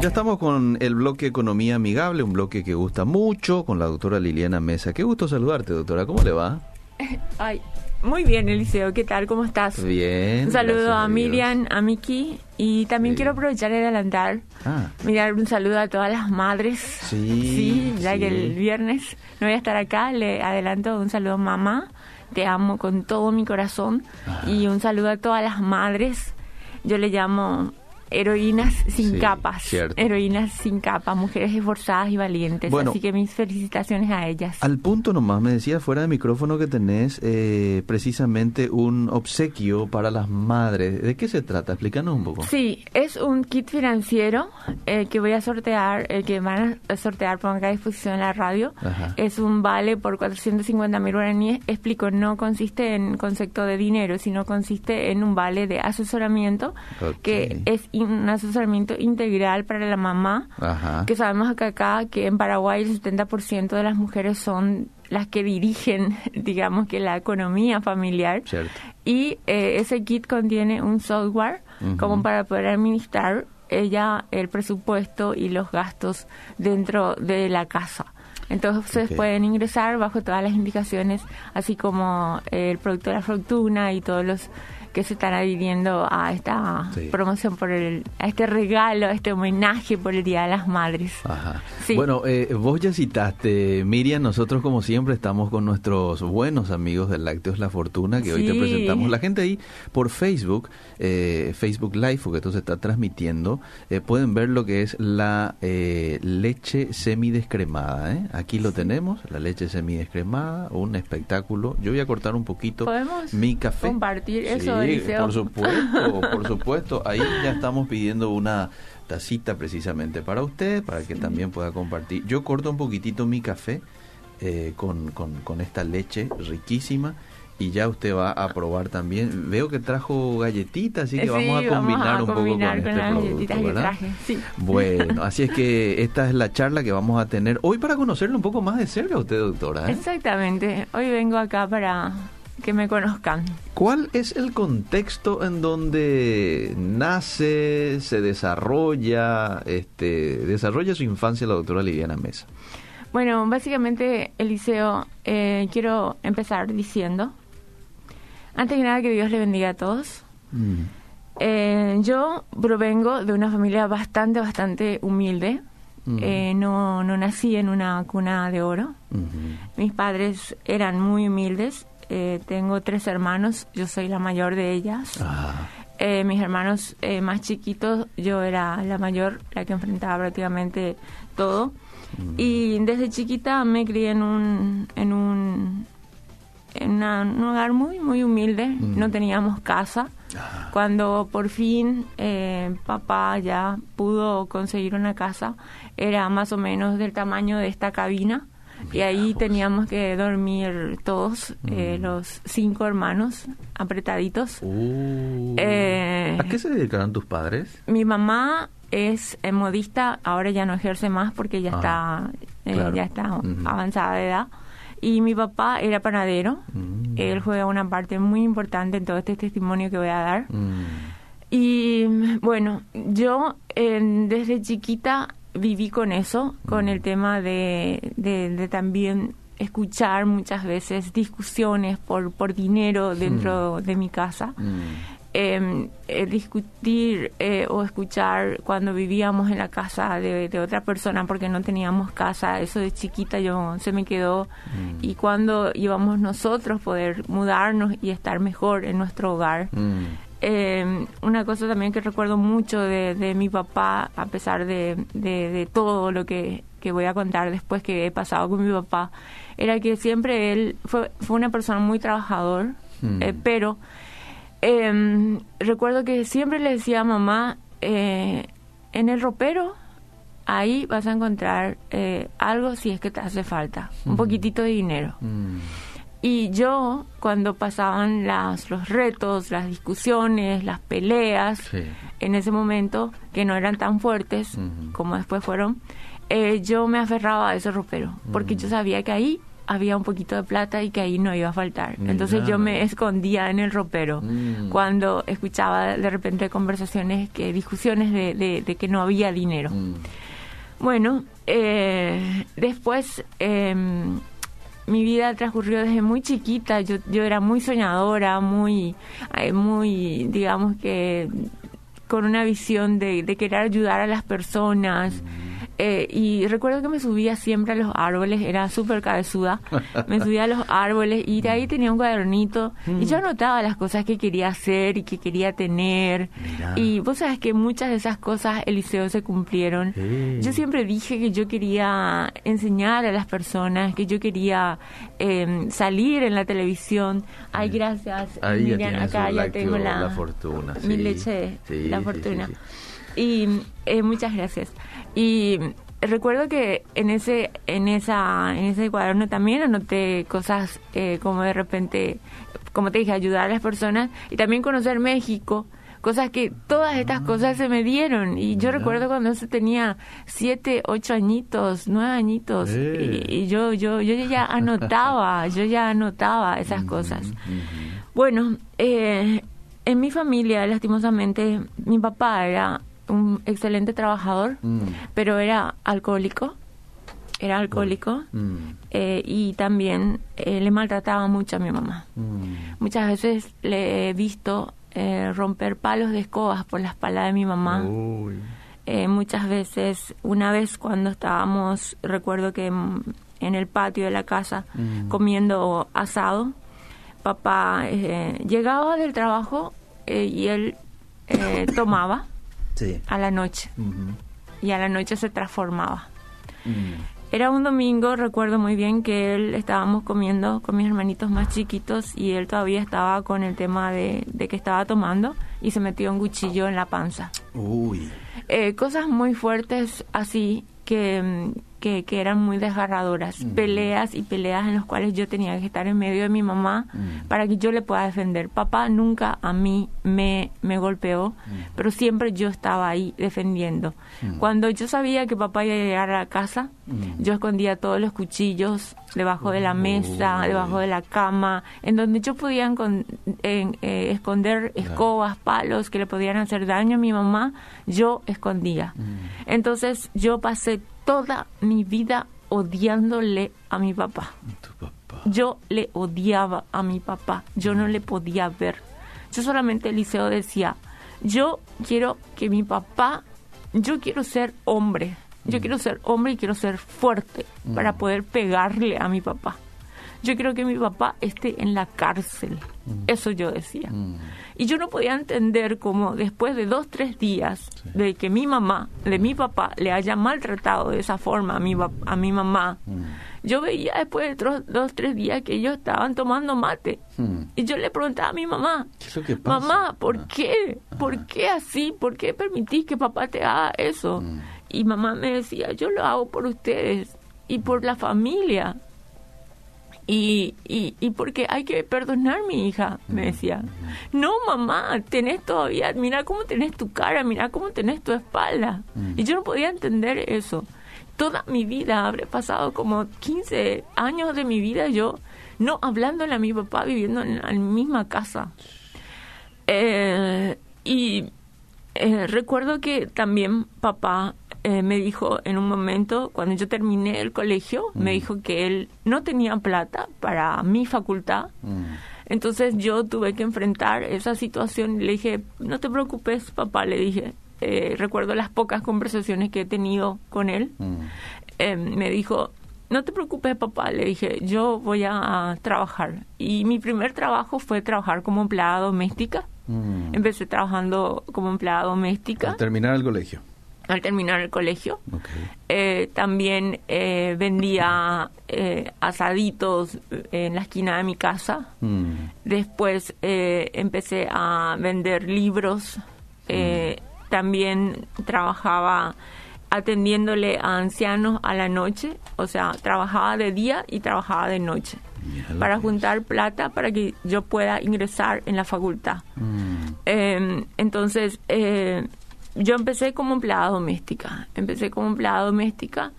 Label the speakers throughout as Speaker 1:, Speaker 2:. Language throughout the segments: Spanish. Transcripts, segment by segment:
Speaker 1: ya estamos con el bloque Economía Amigable, un bloque que gusta mucho, con la doctora Liliana Mesa. Qué gusto saludarte, doctora. ¿Cómo le va?
Speaker 2: Ay, muy bien, Eliseo. ¿Qué tal? ¿Cómo estás?
Speaker 1: Bien.
Speaker 2: Un saludo a. Miriam, a Miki y también
Speaker 1: Sí.
Speaker 2: quiero aprovechar y adelantar.
Speaker 1: Ah,
Speaker 2: Mirar un saludo a todas las madres.
Speaker 1: Sí,
Speaker 2: ya
Speaker 1: sí.
Speaker 2: que el viernes no voy a estar acá, le adelanto un saludo mamá. Te amo con todo mi corazón.
Speaker 1: Ah.
Speaker 2: Y un saludo a todas las madres. Yo le llamo heroínas sin
Speaker 1: Sí,
Speaker 2: capas.
Speaker 1: cierto.
Speaker 2: Heroínas sin capas, mujeres esforzadas y valientes.
Speaker 1: Bueno.
Speaker 2: Así que mis felicitaciones a ellas.
Speaker 1: al punto nomás, me decía fuera de micrófono que tenés eh, precisamente un obsequio para las madres. ¿De qué se trata? Explícanos un poco.
Speaker 2: Sí, es un kit financiero eh, que voy a sortear, eh, que van a sortear, pongo acá a disposición en la radio.
Speaker 1: Ajá.
Speaker 2: Es un vale por 450 mil guaraníes. Explico, no consiste en concepto de dinero, sino consiste en un vale de asesoramiento, que es un asesoramiento integral para la mamá.
Speaker 1: Ajá.
Speaker 2: Que sabemos que acá, que en Paraguay el 70% de las mujeres son las que dirigen, digamos que la economía familiar.
Speaker 1: Cierto.
Speaker 2: Y eh, ese kit contiene un software
Speaker 1: Ujú.
Speaker 2: como para poder administrar ella el presupuesto y los gastos dentro de la casa. Entonces
Speaker 1: Ok.
Speaker 2: pueden ingresar bajo todas las indicaciones, así como el producto de la fortuna y todos los que se están adhiriendo a esta
Speaker 1: Sí.
Speaker 2: promoción por el, a este regalo, a este homenaje por el Día de las Madres.
Speaker 1: Ajá.
Speaker 2: Sí.
Speaker 1: Bueno, eh, vos ya citaste, Miriam, nosotros como siempre estamos con nuestros buenos amigos del Lácteos La Fortuna, que hoy te presentamos. La gente ahí por Facebook, eh, Facebook Live, porque esto se está transmitiendo, eh, pueden ver lo que es la eh, leche semidescremada. ¿eh? Aquí lo tenemos, la leche semidescremada, un espectáculo. Yo voy a cortar un poquito
Speaker 2: ¿Podemos
Speaker 1: mi café.
Speaker 2: compartir eso,
Speaker 1: Sí,
Speaker 2: Eliseo?
Speaker 1: por supuesto, por supuesto. Ahí ya estamos pidiendo una tacita precisamente para usted, para que también pueda compartir. Yo corto un poquitito mi café eh, con, con, con esta leche riquísima y ya usted va a probar también. Veo que trajo galletitas, así que
Speaker 2: Sí,
Speaker 1: vamos a combinar un poco con este
Speaker 2: las
Speaker 1: producto, ¿verdad?
Speaker 2: traje, sí.
Speaker 1: Bueno, así es que esta es la charla que vamos a tener hoy para conocerle un poco más de cerca a usted, doctora. ¿eh?
Speaker 2: Exactamente. Hoy vengo acá para que me conozcan.
Speaker 1: ¿Cuál es el contexto en donde nace, se desarrolla, este, desarrolla su infancia la doctora Liliana Mesa?
Speaker 2: Bueno, básicamente, Eliseo, eh, quiero empezar diciendo, antes que nada, que Dios le bendiga a todos. Eh, yo provengo de una familia bastante, bastante humilde.
Speaker 1: Mm.
Speaker 2: Eh, no, no nací en una cuna de oro.
Speaker 1: Ujú.
Speaker 2: Mis padres eran muy humildes. Eh, tengo tres hermanos, yo soy la mayor de ellas.
Speaker 1: Ah,
Speaker 2: Eh, mis hermanos eh, más chiquitos, yo era la mayor, la que enfrentaba prácticamente todo. Y desde chiquita me crié en un, en un, en una- un hogar muy, muy humilde.
Speaker 1: Mm.
Speaker 2: No teníamos casa.
Speaker 1: ah,
Speaker 2: Cuando por fin eh, papá ya pudo conseguir una casa, era más o menos del tamaño de esta cabina. Y ahí
Speaker 1: vos.
Speaker 2: teníamos que dormir todos, eh,
Speaker 1: Mm.
Speaker 2: los cinco hermanos, apretaditos.
Speaker 1: uh.
Speaker 2: Eh,
Speaker 1: ¿A qué se dedicaron tus padres?
Speaker 2: Mi mamá es eh, modista, ahora ya no ejerce más porque ya
Speaker 1: Ah,
Speaker 2: está
Speaker 1: claro.
Speaker 2: ya está avanzada de edad. Y mi papá era panadero.
Speaker 1: Mm.
Speaker 2: Él juega una parte muy importante en todo este testimonio que voy a dar.
Speaker 1: Mm.
Speaker 2: Y bueno, yo eh, desde chiquita viví con eso, con el tema de, de, de también escuchar muchas veces discusiones por, por dinero dentro de mi casa.
Speaker 1: Mm.
Speaker 2: Eh, eh, discutir eh, o escuchar cuando vivíamos en la casa de, de otra persona porque no teníamos casa, eso de chiquita yo se me quedó
Speaker 1: Mm.
Speaker 2: y cuando íbamos nosotros poder mudarnos y estar mejor en nuestro hogar.
Speaker 1: Mm.
Speaker 2: Eh, una cosa también que recuerdo mucho de, de mi papá, a pesar de, de- de todo lo que, que voy a contar después que he pasado con mi papá, era que siempre él fue, fue una persona muy trabajador,
Speaker 1: Mm.
Speaker 2: eh, pero eh, recuerdo que siempre le decía a mamá, eh, en el ropero, ahí vas a encontrar eh, algo si es que te hace falta, un
Speaker 1: Mm.
Speaker 2: poquitito de dinero.
Speaker 1: Mm.
Speaker 2: Y yo, cuando pasaban las, los retos, las discusiones, las peleas,
Speaker 1: Sí.
Speaker 2: en ese momento, que no eran tan fuertes como después fueron, eh, yo me aferraba a ese ropero, porque yo sabía que ahí había un poquito de plata y que ahí no iba a faltar. Entonces yo me escondía en el ropero
Speaker 1: Mm.
Speaker 2: cuando escuchaba de repente conversaciones, que discusiones de, de- de que no había dinero.
Speaker 1: Mm.
Speaker 2: Bueno, eh, después eh, mi vida transcurrió desde muy chiquita. Yo, yo era muy soñadora, muy, eh, muy, digamos que con una visión de, de querer ayudar a las personas. Eh, y recuerdo que me subía siempre a los árboles, era súper cabezuda. Me subía a los árboles y de ahí tenía un cuadernito y yo anotaba las cosas que quería hacer y que quería tener.
Speaker 1: Mirá.
Speaker 2: Y vos sabes que muchas de esas cosas, Eliseo, se cumplieron.
Speaker 1: Sí.
Speaker 2: Yo siempre dije que yo quería enseñar a las personas, que yo quería eh, salir en la televisión. Ay, gracias.
Speaker 1: Ahí ya
Speaker 2: Miriam,
Speaker 1: tienes
Speaker 2: acá ya tengo la,
Speaker 1: la fortuna,
Speaker 2: Mi
Speaker 1: sí.
Speaker 2: leche,
Speaker 1: Sí,
Speaker 2: la
Speaker 1: sí,
Speaker 2: fortuna. Y eh, muchas gracias. Y recuerdo que en ese en esa en ese cuaderno también anoté cosas eh, como de repente como te dije ayudar a las personas y también conocer México cosas que todas estas cosas se me dieron. Y yo recuerdo cuando se tenía siete ocho añitos nueve añitos
Speaker 1: Eh.
Speaker 2: y, y yo yo yo ya anotaba yo ya anotaba esas cosas. bueno, eh, en mi familia, lastimosamente, mi papá era un excelente trabajador,
Speaker 1: Mm.
Speaker 2: pero era alcohólico. Era alcohólico
Speaker 1: Mm.
Speaker 2: eh, y también eh, le maltrataba mucho a mi mamá.
Speaker 1: Mm.
Speaker 2: Muchas veces le he visto eh, romper palos de escobas por la espalda de mi mamá. Eh, muchas veces, una vez cuando estábamos, recuerdo que en el patio de la casa comiendo asado, papá llegaba del trabajo y él eh, tomaba
Speaker 1: Sí.
Speaker 2: a la noche y a la noche se transformaba.
Speaker 1: Mm.
Speaker 2: Era un domingo, recuerdo muy bien que él estábamos comiendo con mis hermanitos más chiquitos y él todavía estaba con el tema de, de que estaba tomando y se metió un cuchillo en la panza.
Speaker 1: Uy.
Speaker 2: Eh, cosas muy fuertes así que, mm, que, que eran muy desgarradoras. Peleas y peleas en las cuales yo tenía que estar en medio de mi mamá para que yo le pueda defender. Papá nunca a mí me, me golpeó, pero siempre yo estaba ahí defendiendo. Cuando yo sabía que papá iba a llegar a la casa, yo escondía todos los cuchillos debajo de la mesa, debajo de la cama, en donde yo podía en- eh, esconder escobas, palos que le podían hacer daño a mi mamá, yo escondía. Entonces yo pasé toda mi vida odiándole a mi papá.
Speaker 1: Tu papá.
Speaker 2: Yo le odiaba a mi papá, yo no le podía ver. Yo solamente Eliseo decía, yo quiero que mi papá, yo quiero ser hombre, yo quiero ser hombre y quiero ser fuerte para poder pegarle a mi papá. Yo quiero que mi papá esté en la cárcel. Eso yo decía.
Speaker 1: Mm.
Speaker 2: Y yo no podía entender cómo después de dos, tres días de que mi mamá, de mi papá, le haya maltratado de esa forma a mi, a mi mamá,
Speaker 1: Mm.
Speaker 2: yo veía después de tro- dos, tres días que ellos estaban tomando mate.
Speaker 1: Mm.
Speaker 2: Y yo le preguntaba a mi mamá,
Speaker 1: ¿Qué es lo que pasa?
Speaker 2: mamá, ¿por
Speaker 1: Ah.
Speaker 2: qué? ¿Por qué así? ¿Por qué permitís que papá te haga eso?
Speaker 1: Mm.
Speaker 2: Y mamá me decía, yo lo hago por ustedes y por la familia. Y, y, y porque hay que perdonar, mi hija, me decía. No, mamá, tenés todavía, mira cómo tenés tu cara, mira cómo tenés tu espalda.
Speaker 1: Mm.
Speaker 2: Y yo no podía entender eso. Toda mi vida, habré pasado como 15 años de mi vida yo no hablándole a mi papá, viviendo en la misma casa. Eh, y eh, recuerdo que también papá eh, me dijo en un momento, cuando yo terminé el colegio, me dijo que él no tenía plata para mi facultad.
Speaker 1: Mm.
Speaker 2: Entonces yo tuve que enfrentar esa situación y le dije, no te preocupes, papá, le dije. Eh, recuerdo las pocas conversaciones que he tenido con él.
Speaker 1: Mm.
Speaker 2: Eh, me dijo, no te preocupes, papá, le dije, yo voy a trabajar. Y mi primer trabajo fue trabajar como empleada doméstica.
Speaker 1: Mm.
Speaker 2: Empecé trabajando como empleada doméstica
Speaker 1: Al terminar el colegio.
Speaker 2: al terminar el colegio. Eh, también eh, vendía eh, asaditos en la esquina de mi casa.
Speaker 1: Mm.
Speaker 2: Después eh, empecé a vender libros. Eh, También trabajaba atendiéndole a ancianos a la noche. O sea, trabajaba de día y trabajaba de noche. Para juntar plata para que yo pueda ingresar en la facultad.
Speaker 1: Mm.
Speaker 2: Eh, entonces, eh, yo empecé como empleada doméstica. Empecé como empleada doméstica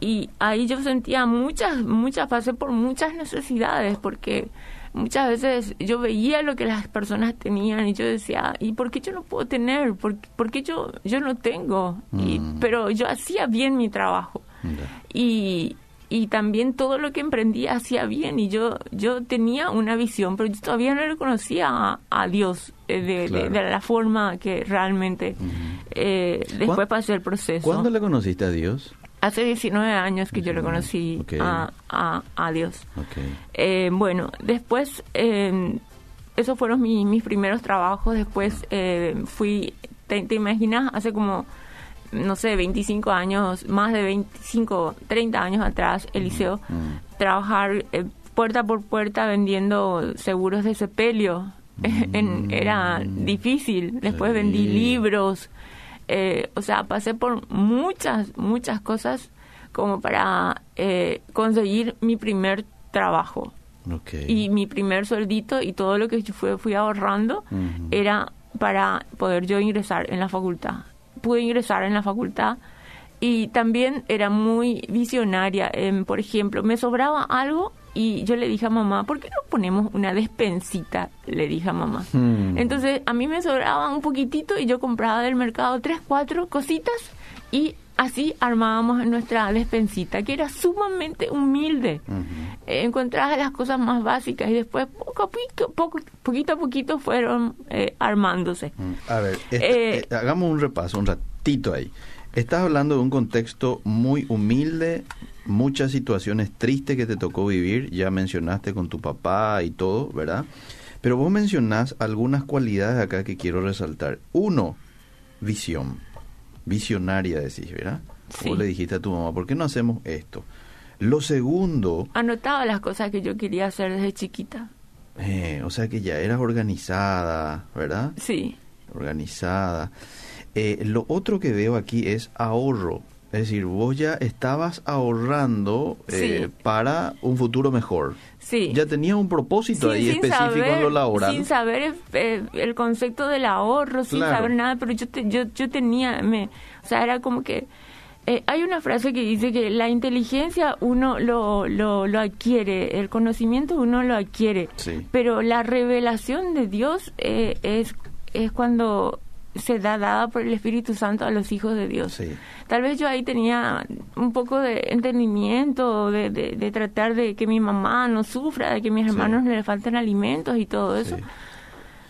Speaker 2: y ahí yo sentía muchas, muchas, pasé por muchas necesidades porque muchas veces yo veía lo que las personas tenían y yo decía, ¿y por qué yo no puedo tener? ¿Por, por qué yo, yo no tengo? Y,
Speaker 1: Mm.
Speaker 2: pero yo hacía bien mi trabajo y, y también todo lo que emprendía hacía bien y yo yo tenía una visión pero yo todavía no le conocía a, a Dios eh, de, de-
Speaker 1: Claro.
Speaker 2: de la forma que realmente eh, después
Speaker 1: ¿Cuán-
Speaker 2: pasé el proceso
Speaker 1: ¿Cuándo le conociste a Dios?
Speaker 2: hace 19 años que yo le conocí
Speaker 1: Ok.
Speaker 2: a, a, a Dios
Speaker 1: Ok.
Speaker 2: eh, bueno, después, eh, esos fueron mi- mis primeros trabajos. Después eh, fui, te, te imaginas, hace como, no sé, 25 años, más de 25, 30 años atrás, Eliseo,
Speaker 1: Mm.
Speaker 2: trabajar eh, puerta por puerta vendiendo seguros de sepelio. En- era difícil. Después
Speaker 1: Sí.
Speaker 2: vendí libros. Eh, o sea, pasé por muchas, muchas cosas como para eh, conseguir mi primer trabajo y mi primer sueldito y todo lo que yo fui, fui ahorrando era para poder yo ingresar en la facultad. Pude ingresar en la facultad y también era muy visionaria. Em, por ejemplo, me sobraba algo y yo le dije a mamá, ¿por qué no ponemos una despensita? Le dije a mamá.
Speaker 1: Hmm.
Speaker 2: Entonces a mí me sobraba un poquitito y yo compraba del mercado tres, cuatro cositas y así armábamos nuestra despensita, que era sumamente humilde.
Speaker 1: Ujú.
Speaker 2: Eh, encontrabas las cosas más básicas y después poco a poquito, poco, poquito a poquito fueron eh, armándose.
Speaker 1: Mm, A ver, este-
Speaker 2: Eh,
Speaker 1: eh, hagamos un repaso, un ratito ahí. Estás hablando de un contexto muy humilde, muchas situaciones tristes que te tocó vivir, ya mencionaste con tu papá y todo, ¿verdad? Pero vos mencionás algunas cualidades acá que quiero resaltar. Uno, visión. Visionaria decís, ¿verdad?
Speaker 2: Sí.
Speaker 1: Vos le dijiste a tu mamá, ¿por qué no hacemos esto? Lo segundo,
Speaker 2: Anotaba las cosas que yo quería hacer desde chiquita.
Speaker 1: eh, o sea que ya eras organizada, ¿verdad?
Speaker 2: Sí,
Speaker 1: organizada. Eh, lo otro que veo aquí es ahorro. Es decir, vos ya estabas ahorrando eh,
Speaker 2: Sí.
Speaker 1: para un futuro mejor.
Speaker 2: sí.
Speaker 1: Ya tenías un propósito
Speaker 2: Sin-
Speaker 1: ahí específico en lo
Speaker 2: saber-
Speaker 1: laboral.
Speaker 2: Sin saber eh, el concepto del ahorro, sin
Speaker 1: Claro.
Speaker 2: saber nada, pero yo, te- yo, yo tenía, me, o sea, era como que... eh, hay una frase que dice que la inteligencia uno lo, lo, lo adquiere, el conocimiento uno lo adquiere,
Speaker 1: Sí.
Speaker 2: pero la revelación de Dios eh, es, es cuando se da dada por el Espíritu Santo a los hijos de Dios.
Speaker 1: Sí.
Speaker 2: Tal vez yo ahí tenía un poco de entendimiento, de, de, de tratar de que mi mamá no sufra, de que mis
Speaker 1: Sí.
Speaker 2: hermanos le falten alimentos y todo eso.
Speaker 1: Sí.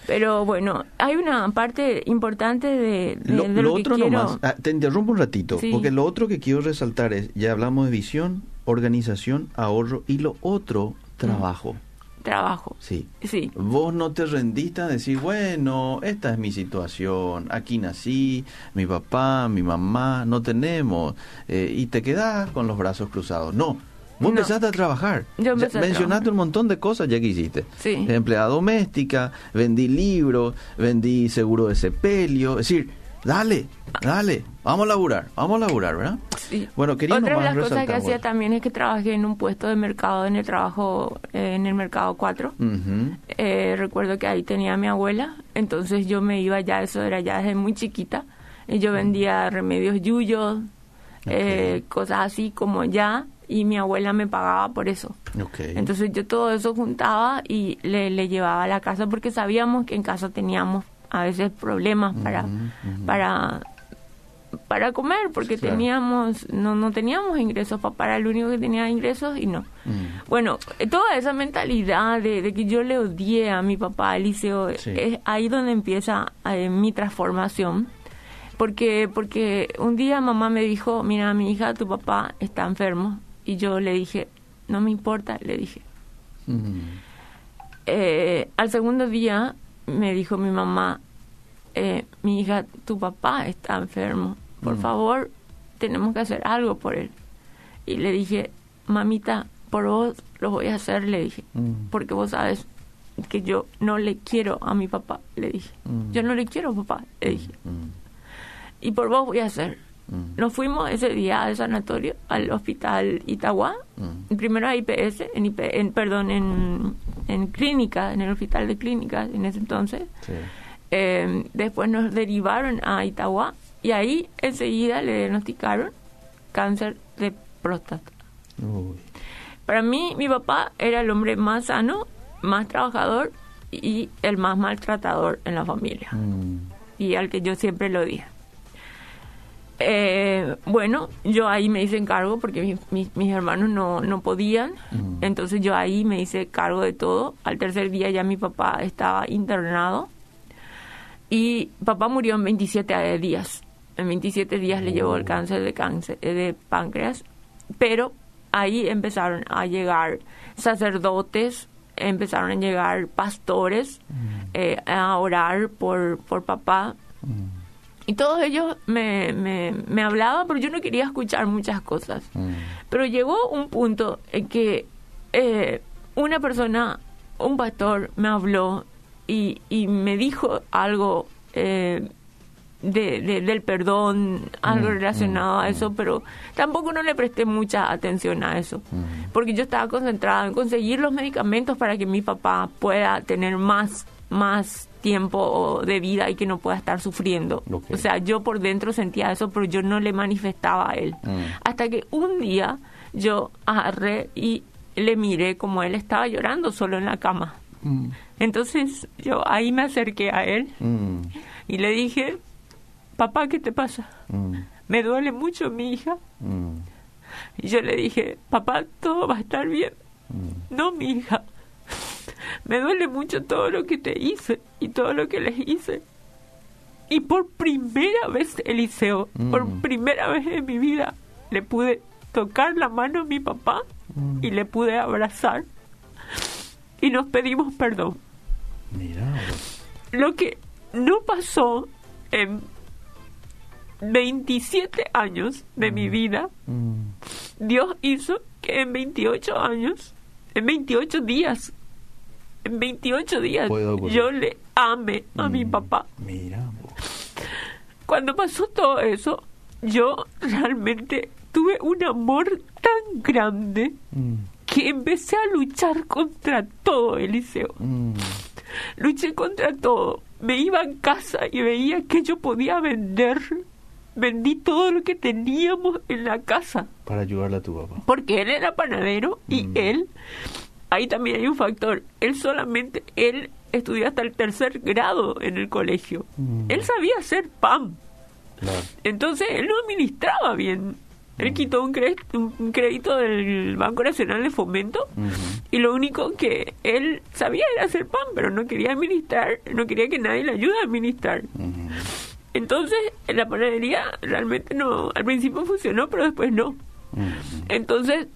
Speaker 2: Pero bueno, hay una parte importante de, de-
Speaker 1: Lo,
Speaker 2: de
Speaker 1: lo
Speaker 2: lo, que
Speaker 1: otro
Speaker 2: quiero.
Speaker 1: nomás, ah, te interrumpo un ratito,
Speaker 2: Sí.
Speaker 1: porque lo otro que quiero resaltar es, ya hablamos de visión, organización, ahorro y lo otro, trabajo.
Speaker 2: Trabajo.
Speaker 1: Sí.
Speaker 2: Sí,
Speaker 1: Vos no te rendiste a decir, bueno, esta es mi situación, aquí nací, mi papá, mi mamá, no tenemos, eh, y te quedás con los brazos cruzados. No, vos
Speaker 2: No.
Speaker 1: empezaste a trabajar.
Speaker 2: Yo empecé a
Speaker 1: mencionaste
Speaker 2: trabajar.
Speaker 1: un montón de cosas ya que hiciste.
Speaker 2: Sí.
Speaker 1: Empleada doméstica, vendí libros, vendí seguro de sepelio, es decir, dale, dale, vamos a laburar, vamos a laburar, ¿verdad?
Speaker 2: sí.
Speaker 1: Bueno, quería
Speaker 2: Otra de las cosas que hacía también es que trabajé en un puesto de mercado, en el trabajo, eh, en el mercado 4.
Speaker 1: Ujú.
Speaker 2: Eh, recuerdo que ahí tenía a mi abuela, entonces yo me iba ya, eso era ya desde muy chiquita, y yo vendía remedios yuyos, eh, cosas así como ya, y mi abuela me pagaba por eso.
Speaker 1: Ok.
Speaker 2: Entonces yo todo eso juntaba y le, le llevaba a la casa porque sabíamos que en casa teníamos a veces problemas para, para para comer porque
Speaker 1: Claro.
Speaker 2: teníamos no no teníamos ingresos papá era el único que tenía ingresos y no
Speaker 1: Mm.
Speaker 2: bueno, eh, toda esa mentalidad de, de que yo le odié a mi papá Eliseo,
Speaker 1: Sí.
Speaker 2: es ahí donde empieza eh, mi transformación. Porque, porque un día mamá me dijo, mira, mi hija, tu papá está enfermo. Y yo le dije, no me importa, le dije.
Speaker 1: Mm.
Speaker 2: Eh, al segundo día me dijo mi mamá, eh, mi hija, tu papá está enfermo. Por
Speaker 1: Mm.
Speaker 2: favor, tenemos que hacer algo por él. Y le dije, mamita, por vos lo voy a hacer, le dije.
Speaker 1: Mm.
Speaker 2: Porque vos sabes que yo no le quiero a mi papá, le dije.
Speaker 1: Mm.
Speaker 2: Yo no le quiero papá, le dije. Y por vos voy a hacer. Nos fuimos ese día al sanatorio, al hospital Itagua, primero a IPS, en, IP en perdón, en, en clínica, en el hospital de clínicas en ese entonces.
Speaker 1: Sí.
Speaker 2: Eh, después nos derivaron a Itagua y ahí enseguida le diagnosticaron cáncer de próstata. Para mí, mi papá era el hombre más sano, más trabajador y el más maltratador en la familia. Mm. Y al que yo siempre lo dije. Eh, bueno, yo ahí me hice cargo porque mis, hermanos no, no podían, mm. entonces yo ahí me hice cargo de todo. Al tercer día ya mi papá estaba internado y papá murió en 27 días. En 27 días le llevó el oh. cáncer de, cáncer de páncreas, pero ahí empezaron a llegar sacerdotes, empezaron a llegar pastores mm. eh, a orar por, por papá. Mm. Y todos ellos me, me, me, hablaban, pero yo no quería escuchar muchas cosas. Mm. Pero llegó un punto en que eh, una persona, un pastor, me habló y, y me dijo algo eh, de, del perdón, algo mm, relacionado a mm, eso, pero tampoco no le presté mucha atención a eso, porque yo estaba concentrada en conseguir los medicamentos para que mi papá pueda tener más, más tiempo de vida y que no pueda estar sufriendo. O sea, yo por dentro sentía eso, pero yo no le manifestaba a él. Mm. Hasta que un día yo agarré y le miré como él estaba llorando solo en la cama. Mm. Entonces yo ahí me acerqué a él mm. y le dije, papá, ¿qué te pasa? Me duele mucho mi hija. Y yo le dije, papá, todo va a estar bien. No, mi hija, me duele mucho todo lo que te hice y todo lo que les hice. Y por primera vez, Eliseo, por mm. primera vez en mi vida, le pude tocar la mano a mi papá y le pude abrazar. Y nos pedimos perdón. Lo que no pasó en 27 años de mi mm. vida, mm. Dios hizo que en 28 años, en 28 días en 28 días yo le amé a mi mm, papá. Mira. Cuando pasó todo eso, yo realmente tuve un amor tan grande mm. que empecé a luchar contra todo, Eliseo. Mm. Luché contra todo. Me iba a casa y veía que yo podía vender. Vendí todo lo que teníamos en la casa.
Speaker 1: Para ayudarle a tu papá.
Speaker 2: Porque él era panadero y él ahí también hay un factor. Él solamente, él estudió hasta el tercer grado en el colegio. Mm. Él sabía hacer pan. Entonces él no administraba bien. Él mm. quitó un crédito, un crédito del Banco Nacional de Fomento y lo único que él sabía era hacer pan, pero no quería administrar, no quería que nadie le ayude a administrar. Entonces, la panadería realmente no, al principio funcionó, pero después no. Entonces,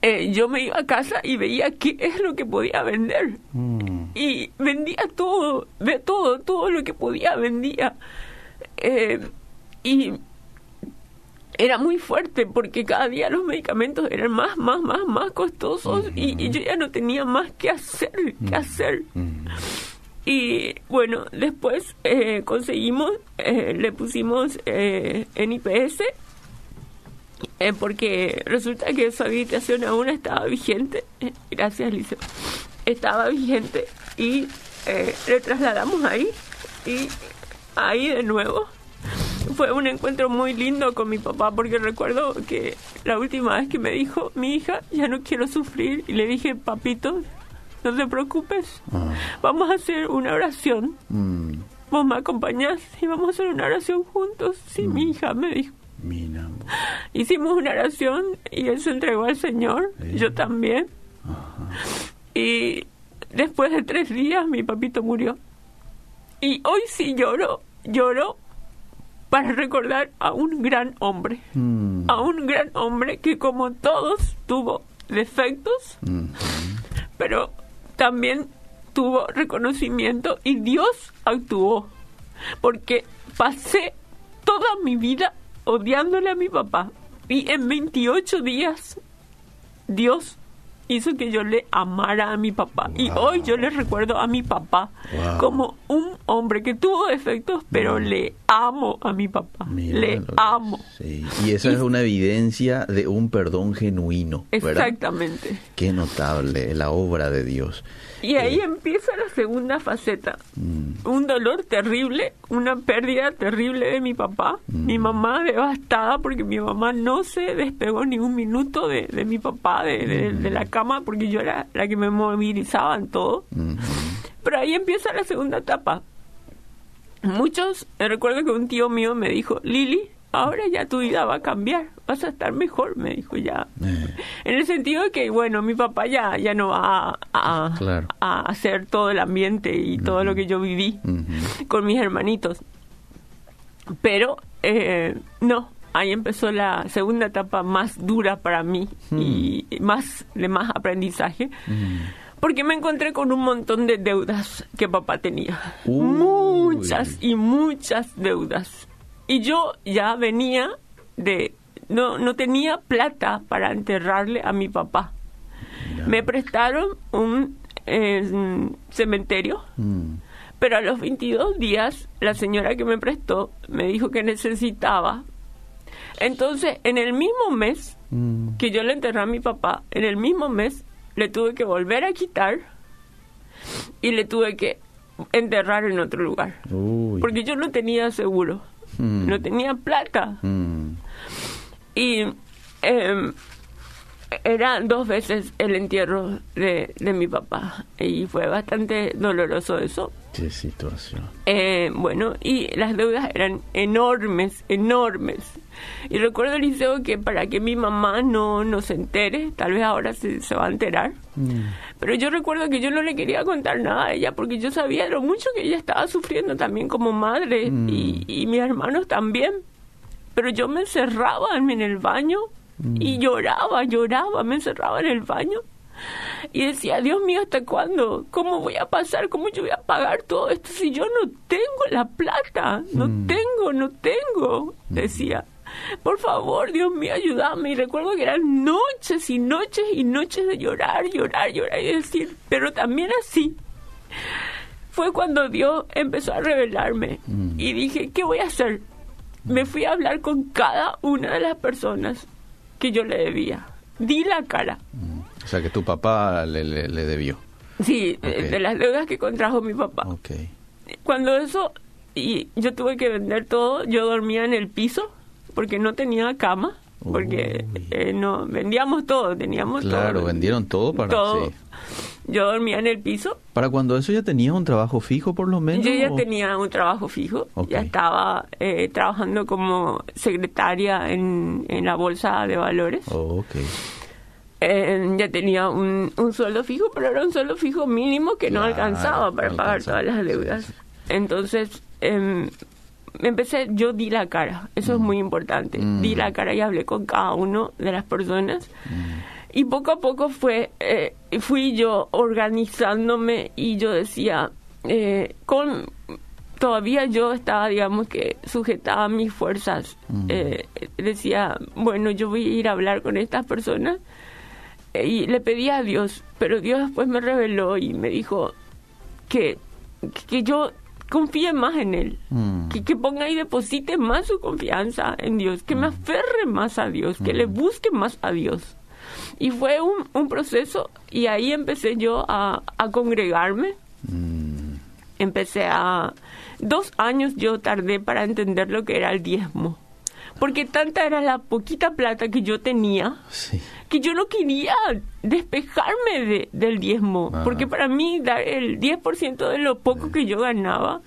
Speaker 2: eh, yo me iba a casa y veía qué es lo que podía vender. Mm. Y vendía todo, de todo, todo lo que podía vendía. Eh, y era muy fuerte porque cada día los medicamentos eran más, más, más, más costosos y, yo ya no tenía más que hacer, que mm. hacer. Mm. Y bueno, después eh, conseguimos, le pusimos en IPS eh, porque resulta que su habitación aún estaba vigente, eh, gracias Liceo, estaba vigente y eh, le trasladamos ahí y ahí de nuevo. Fue un encuentro muy lindo con mi papá porque recuerdo que la última vez que me dijo, mi hija, ya no quiero sufrir y le dije, papito, no te preocupes, ah. vamos a hacer una oración. Mm. Vos me acompañás y vamos a hacer una oración juntos. Sí, mi mm. hija me dijo. Hicimos una oración y él se entregó al Señor, yo también. Y después de tres días mi papito murió. Y hoy sí lloro, lloro para recordar a un gran hombre, mm. a un gran hombre que como todos tuvo defectos, pero también tuvo reconocimiento y Dios actuó, porque pasé toda mi vida odiándole a mi papá. Y en 28 días, Dios hizo que yo le amara a mi papá. Y hoy yo le recuerdo a mi papá como un hombre que tuvo defectos, pero le amo a mi papá. le amo.
Speaker 1: Y eso es una evidencia de un perdón genuino.
Speaker 2: Exactamente.
Speaker 1: Qué notable la obra de Dios.
Speaker 2: Y ahí eh, empieza la segunda faceta. Mm. Un dolor terrible, una pérdida terrible de mi papá. Mi mamá devastada porque mi mamá no se despegó ni un minuto de, de mi papá, de, de, la cama, porque yo era la que me movilizaba en todo. Pero ahí empieza la segunda etapa. Muchos, recuerdo que un tío mío me dijo, Lili, ahora ya tu vida va a cambiar, vas a estar mejor, me dijo ya. Eh. En el sentido de que, bueno, mi papá ya, ya no va a, a, hacer todo el ambiente y todo lo que yo viví con mis hermanitos. Pero, eh, no, ahí empezó la segunda etapa más dura para mí y hmm. más de más aprendizaje. Hmm. Porque me encontré con un montón de deudas que papá tenía. Muchas y muchas deudas y yo ya venía de... No, no tenía plata para enterrarle a mi papá. Me prestaron un cementerio, mm. pero a los 22 días la señora que me prestó me dijo que necesitaba. Entonces, en el mismo mes mm. que yo le enterré a mi papá, en el mismo mes le tuve que volver a quitar y le tuve que enterrar en otro lugar. Porque yo no tenía seguro. Mm. no tenía plata. Mm. Y eh, era dos veces el entierro de, de, mi papá y fue bastante doloroso eso.
Speaker 1: Qué situación.
Speaker 2: Eh, bueno, y las deudas eran enormes, enormes. Y recuerdo, Eliseo, que para que mi mamá no, no se entere, tal vez ahora se, se va a enterar, mm. pero yo recuerdo que yo no le quería contar nada a ella porque yo sabía lo mucho que ella estaba sufriendo también como madre mm. y, y mis hermanos también. Pero yo me encerraba en el baño y mm. lloraba, lloraba, me encerraba en el baño y decía, Dios mío, ¿hasta cuándo? ¿Cómo voy a pasar? ¿Cómo yo voy a pagar todo esto si yo no tengo la plata? No mm. tengo, no tengo, mm. decía. Por favor, Dios mío, ayúdame. Y recuerdo que eran noches y noches y noches de llorar, llorar, llorar y decir, pero también así. Fue cuando Dios empezó a revelarme y dije, ¿qué voy a hacer? Me fui a hablar con cada una de las personas que yo le debía. Di la cara.
Speaker 1: Mm. O sea, que tu papá le, le, debió.
Speaker 2: Sí, de, las deudas que contrajo mi papá.
Speaker 1: Okay.
Speaker 2: Cuando eso, y yo tuve que vender todo, yo dormía en el piso porque no tenía cama, porque eh, no vendíamos todo, teníamos
Speaker 1: todo. Claro, vendieron todo para...
Speaker 2: Todo. Yo dormía en el piso.
Speaker 1: ¿Para cuando eso ya tenías un trabajo fijo por lo menos?
Speaker 2: Yo ya tenía un trabajo fijo. Ya estaba eh, trabajando como secretaria en, en, la bolsa de valores.
Speaker 1: Oh, okay.
Speaker 2: Eh, ya tenía un, un, sueldo fijo, pero era un sueldo fijo mínimo que no alcanzaba para pagar todas las deudas. Entonces, eh, empecé, yo di la cara, eso es mm. muy importante. Di la mm. cara y hablé con cada uno de las personas. Mm. Y poco a poco fue, eh, fui yo organizándome y yo decía, eh, con todavía yo estaba, digamos que sujetaba mis fuerzas. Mm. Eh, decía, bueno, yo voy a ir a hablar con estas personas y le pedí a Dios, pero Dios después me reveló y me dijo que, que yo confíe más en Él, mm. que, que, ponga y deposite más su confianza en Dios, que me mm. aferre más a Dios, que le busque más a Dios. Y fue un, un proceso y ahí empecé yo a, a congregarme. Mm. Empecé a... Dos años yo tardé para entender lo que era el diezmo. Porque tanta era la poquita plata que yo tenía que yo no quería despejarme de, del diezmo. Ah. Porque para mí dar el 10% de lo poco que yo ganaba,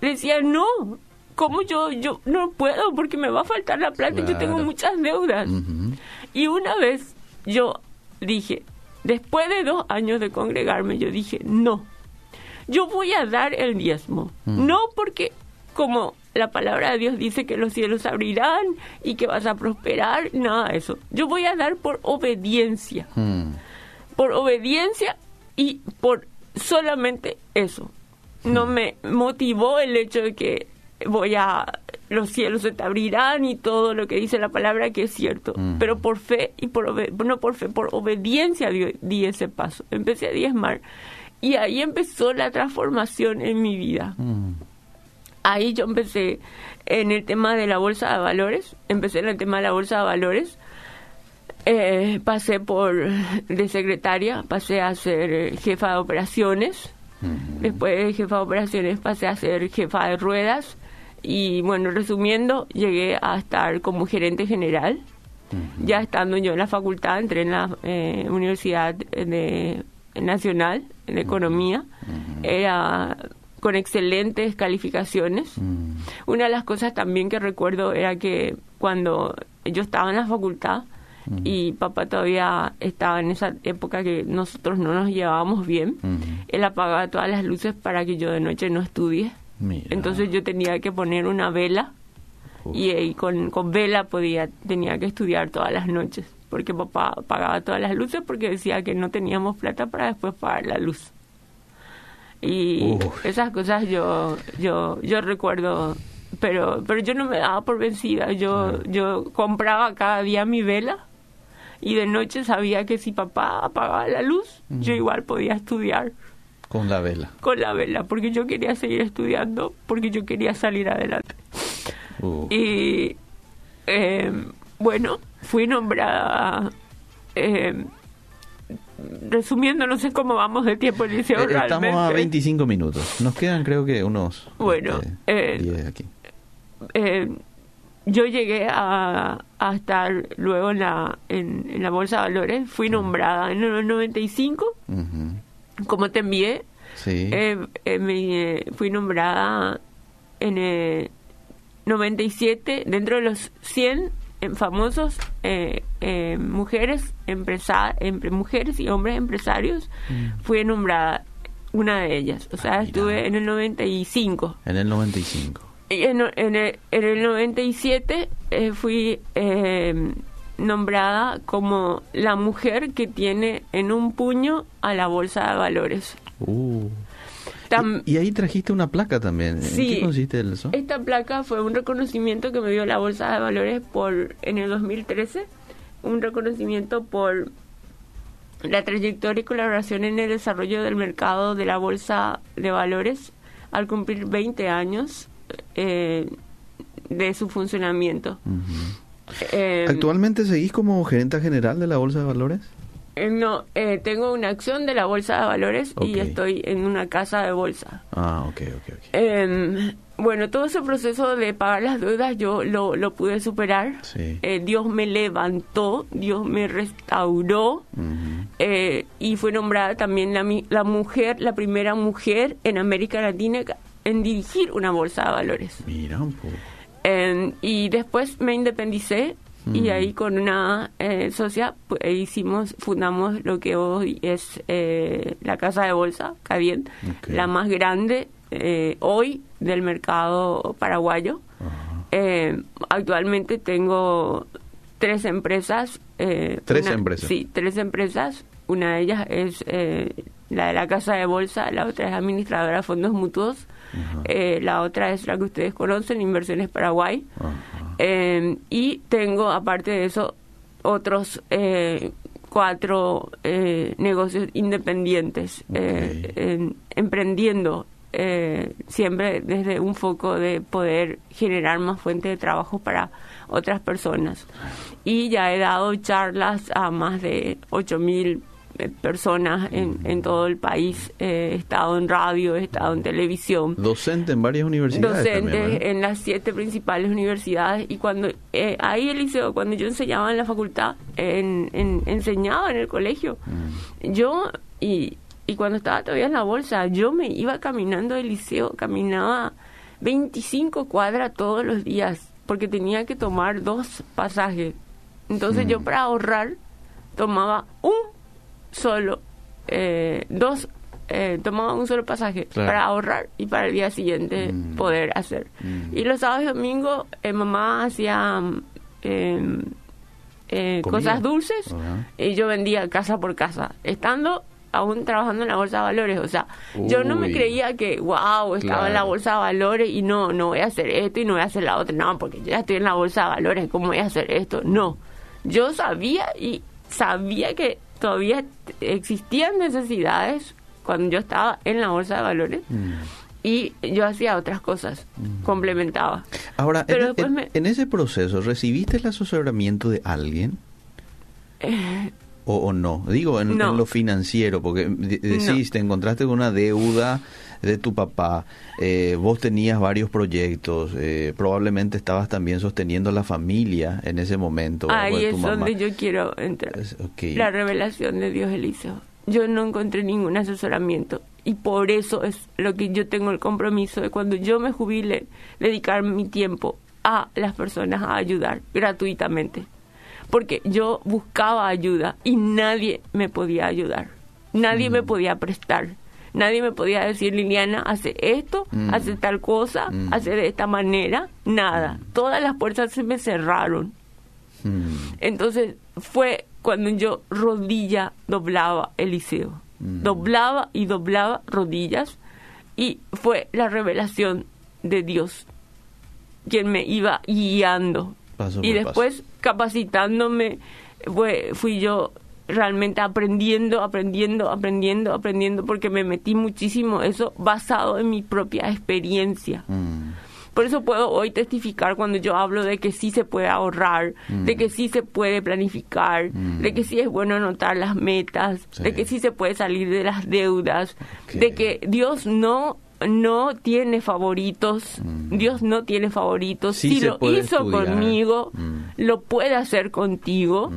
Speaker 2: decía, no, ¿cómo yo, yo no puedo? Porque me va a faltar la plata yo tengo muchas deudas. Y una vez yo dije, después de dos años de congregarme, yo dije, no, yo voy a dar el diezmo. Mm. No porque, como la palabra de Dios dice que los cielos abrirán y que vas a prosperar, nada de eso. Yo voy a dar por obediencia. Mm. Por obediencia y por solamente eso. No mm. me motivó el hecho de que voy a los cielos se te abrirán y todo lo que dice la palabra que es cierto. Pero por fe y por no por fe, por obediencia di, ese paso. Empecé a diezmar y ahí empezó la transformación en mi vida. Ahí yo empecé en el tema de la bolsa de valores, empecé en el tema de la bolsa de valores. Eh, pasé por de secretaria, pasé a ser jefa de operaciones Después de jefa de operaciones pasé a ser jefa de ruedas y bueno, resumiendo, llegué a estar como gerente general. Ya estando yo en la facultad, entré en la eh, Universidad de, Nacional de Economía. Era con excelentes calificaciones. Una de las cosas también que recuerdo era que cuando yo estaba en la facultad, y papá todavía estaba en esa época que nosotros no nos llevábamos bien. Él apagaba todas las luces para que yo de noche no estudie. Entonces yo tenía que poner una vela y, con, con, vela podía tenía que estudiar todas las noches porque papá apagaba todas las luces porque decía que no teníamos plata para después pagar la luz. Y esas cosas yo yo yo recuerdo pero pero yo no me daba por vencida. Yo yo compraba cada día mi vela y de noche sabía que si papá apagaba la luz, yo igual podía estudiar.
Speaker 1: Con la vela.
Speaker 2: Con la vela, porque yo quería seguir estudiando, porque yo quería salir adelante. Uh. Y eh, bueno, fui nombrada... Eh, resumiendo, no sé cómo vamos de tiempo, Liceo.
Speaker 1: Eh, estamos a 25 minutos. Nos quedan, creo que, unos.
Speaker 2: Bueno, este, 10 aquí yo llegué a, a estar luego en la, en, la Bolsa de Valores, fui nombrada en el 95, como te envié, sí. Eh, eh, me, fui nombrada en el 97 dentro de los 100 eh, famosos mujeres empresa, mujeres y hombres empresarios, mm. fui nombrada una de ellas, o sea, estuve en el 95.
Speaker 1: En el 95
Speaker 2: en, en, el, en el 97 eh, fui eh, nombrada como la mujer que tiene en un puño a la bolsa de valores.
Speaker 1: Uh. y, ahí trajiste una placa también. ¿En qué consiste eso?
Speaker 2: Esta placa fue un reconocimiento que me dio la bolsa de valores por en el 2013, un reconocimiento por la trayectoria y colaboración en el desarrollo del mercado de la bolsa de valores al cumplir 20 años eh, de su funcionamiento.
Speaker 1: Eh, ¿Actualmente seguís como gerente general de la Bolsa de Valores?
Speaker 2: Eh, no, tengo una acción de la Bolsa de Valores y estoy en una casa de bolsa.
Speaker 1: Ah, ok, ok,
Speaker 2: em, bueno, todo ese proceso de pagar las deudas yo lo, lo pude superar. Dios me levantó, Dios me restauró y fue nombrada también la, la mujer, la primera mujer en América Latina en dirigir una bolsa de valores.
Speaker 1: Mira un poco.
Speaker 2: Y después me independicé y mm. ahí con una eh, socia pues, hicimos, fundamos lo que hoy es eh, la casa de bolsa, Cadien, la más grande eh, hoy del mercado paraguayo. actualmente tengo tres empresas.
Speaker 1: ¿Tres empresas?
Speaker 2: Sí, tres empresas. Una de ellas es la de la casa de bolsa, la otra es administradora de fondos mutuos eh, la otra es la que ustedes conocen, Inversiones Paraguay. Eh, y tengo, aparte de eso, otros eh, cuatro negocios independientes, emprendiendo siempre desde un foco de poder generar más fuentes de trabajo para otras personas. Y ya he dado charlas a más de 8.000 eh, personas en, en, todo el país. Eh, he estado en radio, he estado en televisión.
Speaker 1: Docente en varias universidades.
Speaker 2: Docente en las siete principales universidades. Y cuando eh, ahí, Eliseo, cuando yo enseñaba en la facultad, en, enseñaba en el colegio, mm. yo, y, y cuando estaba todavía en la bolsa, yo me iba caminando del liceo, caminaba 25 cuadras todos los días, porque tenía que tomar dos pasajes. Entonces yo mm. para ahorrar tomaba un solo, eh, dos, eh, tomaba un solo pasaje para ahorrar y para el día siguiente mm. poder hacer. Mm. Y los sábados y domingos eh, mamá hacía em, eh, cosas dulces y yo vendía casa por casa, estando aún trabajando en la bolsa de valores, o sea, yo no me creía que, wow, estaba en la bolsa de valores y no, no voy a hacer esto y no voy a hacer la otra, no, porque yo ya estoy en la bolsa de valores, ¿cómo voy a hacer esto? No, yo sabía y sabía que todavía existían necesidades cuando yo estaba en la bolsa de valores. Mm. Y yo hacía otras cosas, mm. complementaba.
Speaker 1: Ahora, en, ese proceso, ¿recibiste el asesoramiento de alguien?
Speaker 2: Eh,
Speaker 1: o, no? Digo, en, lo financiero, porque decís, te encontraste con una deuda de tu papá, eh, vos tenías varios proyectos, eh, probablemente estabas también sosteniendo la familia en ese momento.
Speaker 2: Ahí es donde yo quiero entrar. La revelación de Dios Eliseo. Yo no encontré ningún asesoramiento y por eso es lo que yo tengo el compromiso de cuando yo me jubile, dedicar mi tiempo a las personas a ayudar gratuitamente. Porque yo buscaba ayuda y nadie me podía ayudar. Nadie me mm. podía prestar. Nadie me podía decir, Liliana, hace esto, mm. hace tal cosa, mm. hace de esta manera. Nada. Todas las puertas se me cerraron. Entonces fue cuando yo rodilla doblaba Eliseo. Doblaba y doblaba rodillas y fue la revelación de Dios quien me iba guiando. y después capacitándome, fui yo realmente aprendiendo, aprendiendo, aprendiendo, aprendiendo, porque me metí muchísimo eso basado en mi propia experiencia. Mm. Por eso puedo hoy testificar cuando yo hablo de que sí se puede ahorrar, de mm. que sí se puede planificar, mm. de que sí es bueno anotar las metas, de que sí se puede salir de las deudas, de que Dios no no tiene favoritos, mm. Dios no tiene favoritos, si lo hizo conmigo, lo puede hacer contigo,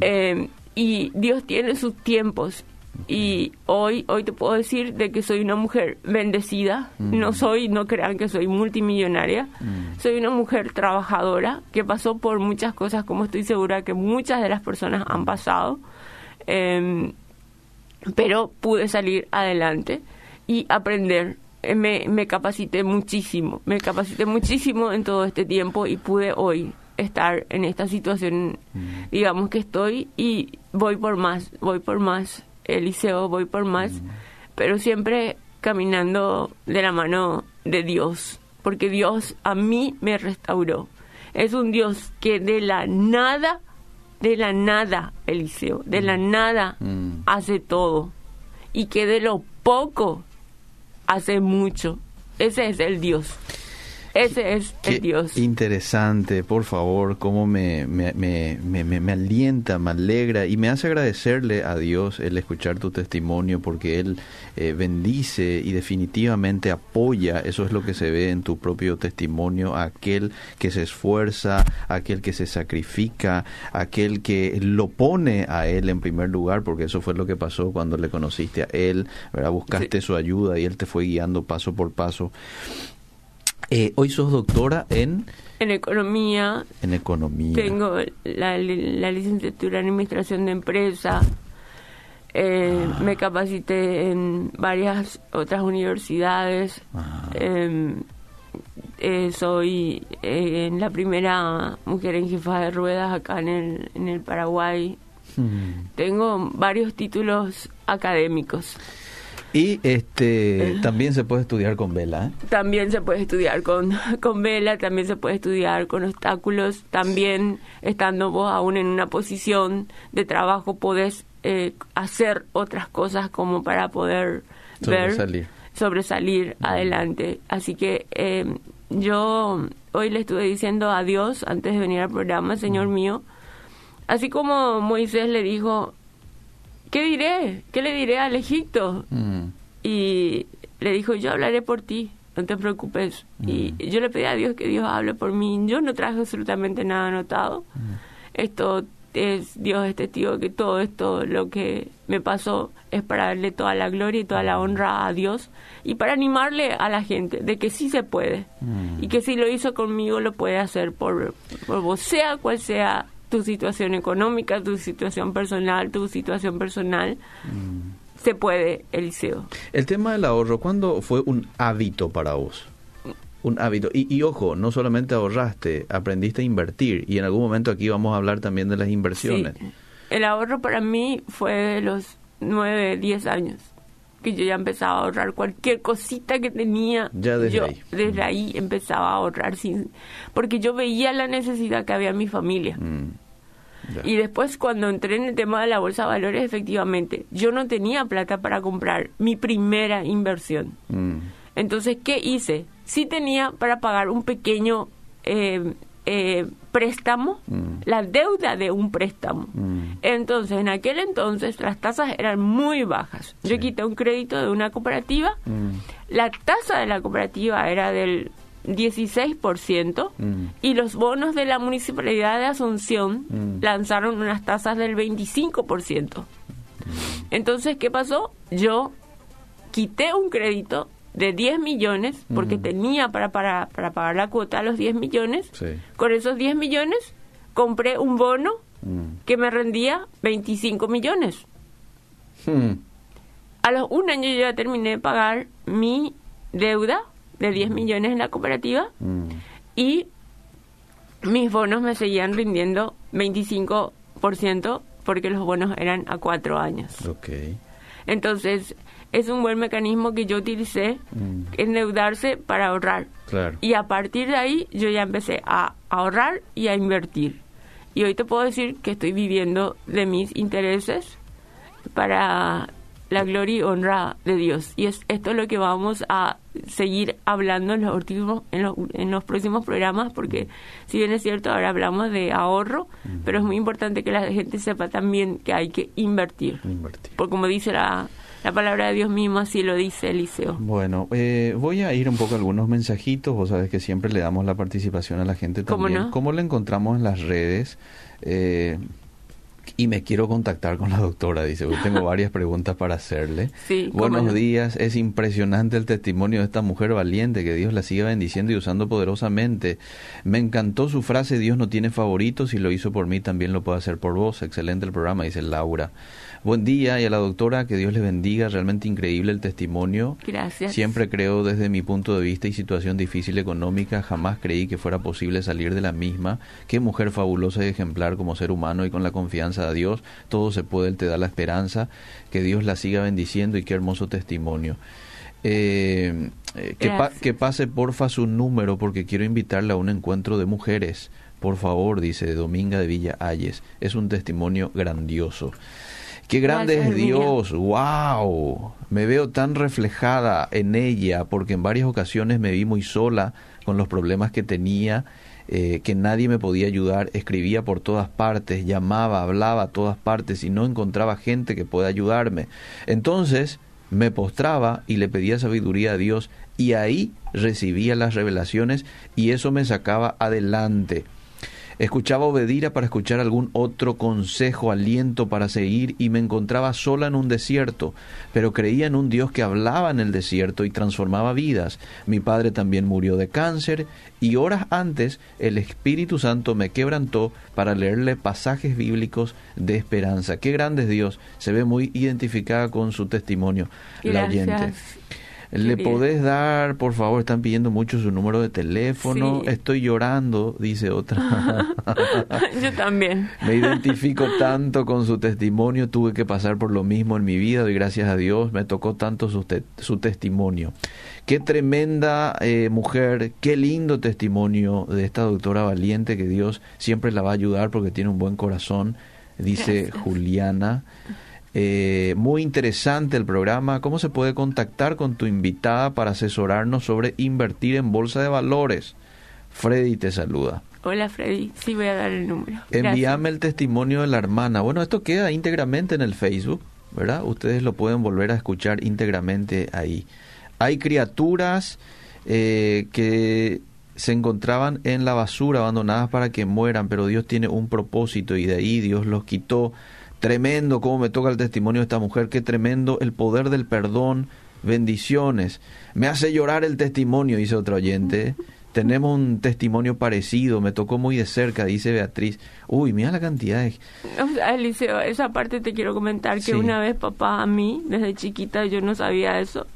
Speaker 2: eh, y Dios tiene sus tiempos. Y hoy, hoy te puedo decir de que soy una mujer bendecida, no mm. soy, no crean que soy multimillonaria, soy una mujer trabajadora que pasó por muchas cosas como estoy segura que muchas de las personas han pasado, em, pero pude salir adelante y aprender eh, me, me capacité muchísimo, me capacité muchísimo en todo este tiempo y pude hoy estar en esta situación, mm. digamos que estoy y voy por más, voy por más, Eliseo, voy por más, mm. pero siempre caminando de la mano de Dios, porque Dios a mí me restauró. Es un Dios que de la nada, de la nada, Eliseo, de la mm. nada hace todo y que de lo poco hace mucho. Ese es el Dios. Ese es el Dios.
Speaker 1: Interesante, por favor, cómo me, me, me, me, alienta, me alegra y me hace agradecerle a Dios el escuchar tu testimonio porque Él eh, bendice y definitivamente apoya, eso es lo que se ve en tu propio testimonio, aquel que se esfuerza, aquel que se sacrifica, aquel que lo pone a Él en primer lugar, porque eso fue lo que pasó cuando le conociste a Él, ¿verdad? buscaste su ayuda y Él te fue guiando paso por paso. Eh, hoy sos doctora en...
Speaker 2: En economía.
Speaker 1: En economía.
Speaker 2: Tengo la, licenciatura en administración de empresa. Eh, ah. Me capacité en varias otras universidades. Ah. Em, eh, soy en la primera mujer en jefa de ruedas acá en el, en el Paraguay. Hmm. Tengo varios títulos académicos.
Speaker 1: Y este también se puede estudiar con vela. ¿eh?
Speaker 2: También se puede estudiar con, con vela, también se puede estudiar con obstáculos, también estando vos aún en una posición de trabajo podés eh, hacer otras cosas como para poder sobresalir, sobresalir adelante. Así que eh, yo hoy le estuve diciendo a Dios antes de venir al programa, Señor mío, así como Moisés le dijo, ¿qué diré? ¿Qué le diré al Egipto? Mm. Y le dijo, yo hablaré por ti, no te preocupes. Y mm. yo le pedí a Dios que Dios hable por mí. Yo no traje absolutamente nada anotado. Mm. Esto es, Dios es testigo que todo esto, lo que me pasó, es para darle toda la gloria y toda la honra a Dios y para animarle a la gente de que sí se puede y que si lo hizo conmigo lo puede hacer por, por vos, sea cual sea tu situación económica, tu situación personal, tu situación personal, mm. se puede, Eliseo.
Speaker 1: El tema del ahorro, ¿cuándo fue un hábito para vos? Un hábito. Y, ojo, no solamente ahorraste, aprendiste a invertir. Y en algún momento aquí vamos a hablar también de las inversiones.
Speaker 2: El ahorro para mí fue de los 9, 10 años que yo ya empezaba a ahorrar cualquier cosita que tenía.
Speaker 1: Ya desde
Speaker 2: yo,
Speaker 1: ahí.
Speaker 2: Desde ahí empezaba a ahorrar sin, porque yo veía la necesidad que había en mi familia. Mm. Y después cuando entré en el tema de la bolsa de valores, efectivamente, yo no tenía plata para comprar mi primera inversión. Mm. Entonces, ¿qué hice? Sí tenía para pagar un pequeño eh, eh, préstamo,
Speaker 1: Mm.
Speaker 2: la deuda de un préstamo.
Speaker 1: Mm.
Speaker 2: Entonces, en aquel entonces las tasas eran muy bajas. Yo quité un crédito de una cooperativa,
Speaker 1: Mm.
Speaker 2: la tasa de la cooperativa era del 16%
Speaker 1: Mm.
Speaker 2: y los bonos de la Municipalidad de Asunción lanzaron unas tasas del 25%. Entonces, ¿qué pasó? Yo quité un crédito de 10 millones porque
Speaker 1: Mm.
Speaker 2: tenía para, para, para pagar la cuota los 10 millones.
Speaker 1: Sí.
Speaker 2: Con esos 10 millones compré un bono
Speaker 1: Mm.
Speaker 2: que me rendía 25 millones.
Speaker 1: Mm.
Speaker 2: A los un año yo ya terminé de pagar mi deuda de 10 millones en la cooperativa
Speaker 1: Mm.
Speaker 2: y mis bonos me seguían rindiendo 25% porque los bonos eran a cuatro años. Entonces, es un buen mecanismo que yo utilicé,
Speaker 1: Mm.
Speaker 2: endeudarse para ahorrar.
Speaker 1: Claro.
Speaker 2: Y a partir de ahí yo ya empecé a ahorrar y a invertir. Y hoy te puedo decir que estoy viviendo de mis intereses para la gloria y honra de Dios. Y es esto es lo que vamos a seguir hablando en los últimos, en los, en los próximos programas, porque si bien es cierto, ahora hablamos de ahorro, pero es muy importante que la gente sepa también que hay que invertir.
Speaker 1: Invertir.
Speaker 2: Porque como dice la, la palabra de Dios mismo, así lo dice Eliseo.
Speaker 1: Bueno, eh, voy a ir un poco a algunos mensajitos. Vos sabés que siempre le damos la participación a la gente
Speaker 2: ¿Cómo
Speaker 1: también.
Speaker 2: no?
Speaker 1: ¿Cómo la encontramos en las redes? Eh, y me quiero contactar con la doctora, dice. porque tengo varias preguntas para hacerle.
Speaker 2: Sí,
Speaker 1: Buenos
Speaker 2: no.
Speaker 1: días. Es impresionante el testimonio de esta mujer valiente. Que Dios la siga bendiciendo y usando poderosamente. Me encantó su frase, Dios no tiene favoritos. Si lo hizo por mí, también lo puede hacer por vos. Excelente el programa, dice Laura. Buen día y a la doctora, que Dios le bendiga. Realmente increíble el testimonio.
Speaker 2: Gracias.
Speaker 1: Siempre creo desde mi punto de vista y situación difícil económica, jamás creí que fuera posible salir de la misma. Qué mujer fabulosa y ejemplar como ser humano y con la confianza de Dios, todo se puede, Él te da la esperanza, que Dios la siga bendiciendo y qué hermoso testimonio. Eh, eh, que, pa- que pase porfa su número porque quiero invitarla a un encuentro de mujeres. Por favor, dice Dominga de Villa Ayes. Es un testimonio grandioso. Qué grande
Speaker 2: Gracias,
Speaker 1: es. Dios, wow. Me veo tan reflejada en ella porque en varias ocasiones me vi muy sola con los problemas que tenía, eh, que nadie me podía ayudar. Escribía por todas partes, llamaba, hablaba a todas partes y no encontraba gente que pueda ayudarme. Entonces me postraba y le pedía sabiduría a Dios y ahí recibía las revelaciones y eso me sacaba adelante. Escuchaba Obedira para escuchar algún otro consejo, aliento para seguir y me encontraba sola en un desierto, pero creía en un Dios que hablaba en el desierto y transformaba vidas. Mi padre también murió de cáncer y horas antes el Espíritu Santo me quebrantó para leerle pasajes bíblicos de esperanza. Qué grande es Dios. Se ve muy identificada con su testimonio, la oyente. ¿Le podés dar, por favor? Están pidiendo mucho su número de teléfono.
Speaker 2: Sí.
Speaker 1: Estoy llorando, dice otra.
Speaker 2: Yo también.
Speaker 1: Me identifico tanto con su testimonio, tuve que pasar por lo mismo en mi vida, doy gracias a Dios, me tocó tanto su, te- su testimonio. Qué tremenda eh, mujer, qué lindo testimonio de esta doctora valiente que Dios siempre la va a ayudar porque tiene un buen corazón, dice
Speaker 2: Gracias.
Speaker 1: Juliana. Eh, muy interesante el programa. ¿Cómo se puede contactar con tu invitada para asesorarnos sobre invertir en bolsa de valores? Freddy te saluda.
Speaker 2: Hola Freddy, sí voy a dar el número.
Speaker 1: Envíame el testimonio de la hermana. Bueno, esto queda íntegramente en el Facebook, ¿verdad? Ustedes lo pueden volver a escuchar íntegramente ahí. Hay criaturas eh, que se encontraban en la basura, abandonadas para que mueran, pero Dios tiene un propósito y de ahí Dios los quitó. Tremendo cómo me toca el testimonio de esta mujer, qué tremendo el poder del perdón, bendiciones. Me hace llorar el testimonio, dice otro oyente. Tenemos un testimonio parecido, me tocó muy de cerca, dice Beatriz. Uy, mira la cantidad de...
Speaker 2: O sea, Eliseo, esa parte te quiero comentar que
Speaker 1: Sí.
Speaker 2: una vez papá a mí, desde chiquita, yo no sabía eso,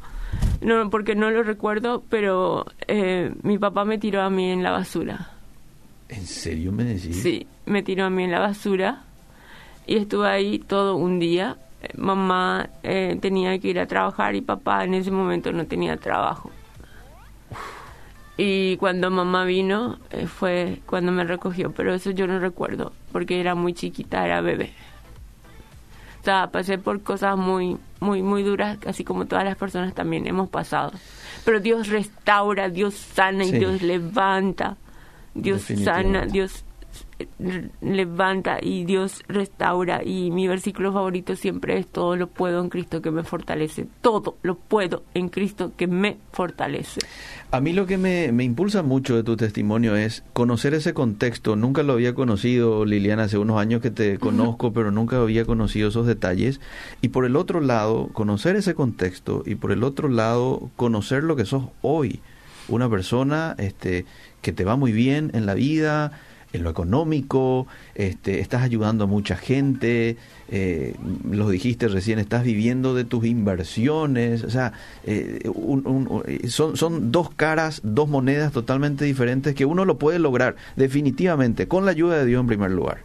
Speaker 2: no porque no lo recuerdo, pero eh, mi papá me tiró a mí en la basura.
Speaker 1: ¿En serio me decís?
Speaker 2: Sí, me tiró a mí en la basura y estuve ahí todo un día. Mamá eh, tenía que ir a trabajar y papá en ese momento no tenía trabajo. Y cuando mamá vino eh, fue cuando me recogió, pero eso yo no recuerdo porque era muy chiquita, era bebé. O sea, pasé por cosas muy, muy, muy duras, así como todas las personas también hemos pasado. Pero Dios restaura, Dios sana y
Speaker 1: Sí.
Speaker 2: Dios levanta. Dios sana. Dios levanta y Dios restaura. Y mi versículo favorito siempre es todo lo puedo en Cristo que me fortalece. Todo lo puedo en Cristo que me fortalece.
Speaker 1: A mí lo que me, me impulsa mucho de tu testimonio es conocer ese contexto. Nunca lo había conocido, Liliana, hace unos años que te conozco, pero nunca había conocido esos detalles. Y por el otro lado, conocer ese contexto y por el otro lado, conocer lo que sos hoy. Una persona este, que te va muy bien en la vida, en lo económico, este, estás ayudando a mucha gente, eh, lo dijiste recién, estás viviendo de tus inversiones, o sea, eh, son, son dos caras, dos monedas totalmente diferentes que uno lo puede lograr definitivamente con la ayuda de Dios en primer lugar,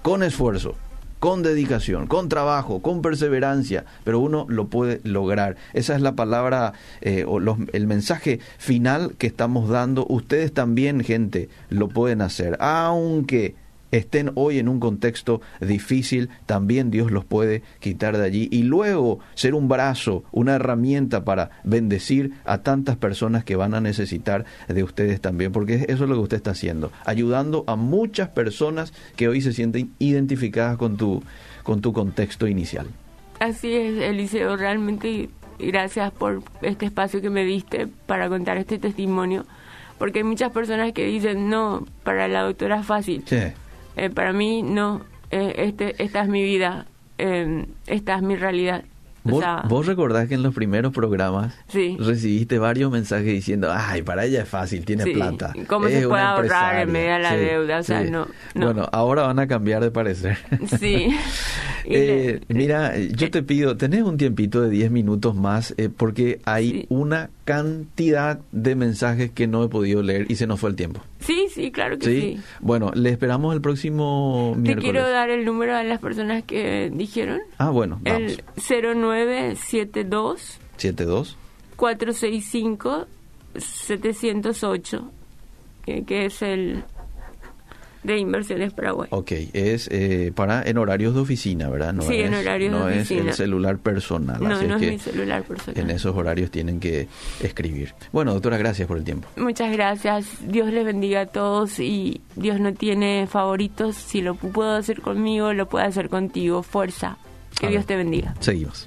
Speaker 1: con esfuerzo, con dedicación, con trabajo, con perseverancia, pero uno lo puede lograr. Esa es la palabra eh, o el mensaje final que estamos dando. Ustedes también, gente, lo pueden hacer, aunque estén hoy en un contexto difícil, también Dios los puede quitar de allí y luego ser un brazo, una herramienta para bendecir a tantas personas que van a necesitar de ustedes también, porque eso es lo que usted está haciendo, ayudando a muchas personas que hoy se sienten identificadas con tu, con tu contexto inicial.
Speaker 2: Así es, Eliseo, realmente gracias por este espacio que me diste para contar este testimonio, porque hay muchas personas que dicen, no, para la doctora es fácil. Sí eh, para mí no, eh, este, esta es mi vida, eh, esta es mi realidad.
Speaker 1: ¿Vos, recordás que en los primeros programas recibiste varios mensajes diciendo, ay, para ella es fácil, tiene plata.
Speaker 2: ¿Cómo se puede ahorrar en medio de la deuda? O sea, no,
Speaker 1: Bueno, ahora van a cambiar de parecer.
Speaker 2: Sí.
Speaker 1: eh, mira, yo te pido, tenés un tiempito de 10 minutos más, eh, porque hay una cantidad de mensajes que no he podido leer y se nos fue el tiempo.
Speaker 2: Sí, sí, claro que sí.
Speaker 1: Bueno, le esperamos el próximo miércoles.
Speaker 2: Te quiero dar el número de las personas que dijeron.
Speaker 1: Ah, bueno, vamos.
Speaker 2: El 0972
Speaker 1: 72
Speaker 2: 465 708 que es el de Inversiones Paraguay.
Speaker 1: Ok, es eh, para en horarios de oficina, ¿verdad?
Speaker 2: No sí,
Speaker 1: es,
Speaker 2: en horarios
Speaker 1: no
Speaker 2: de oficina.
Speaker 1: es el celular personal.
Speaker 2: No,
Speaker 1: así
Speaker 2: no es, mi celular personal.
Speaker 1: En esos horarios tienen que escribir. Bueno, doctora, gracias por el tiempo.
Speaker 2: Muchas gracias. Dios les bendiga a todos y Dios no tiene favoritos. Si lo puedo hacer conmigo, lo puede hacer contigo. Fuerza. Que Dios te bendiga.
Speaker 1: Seguimos.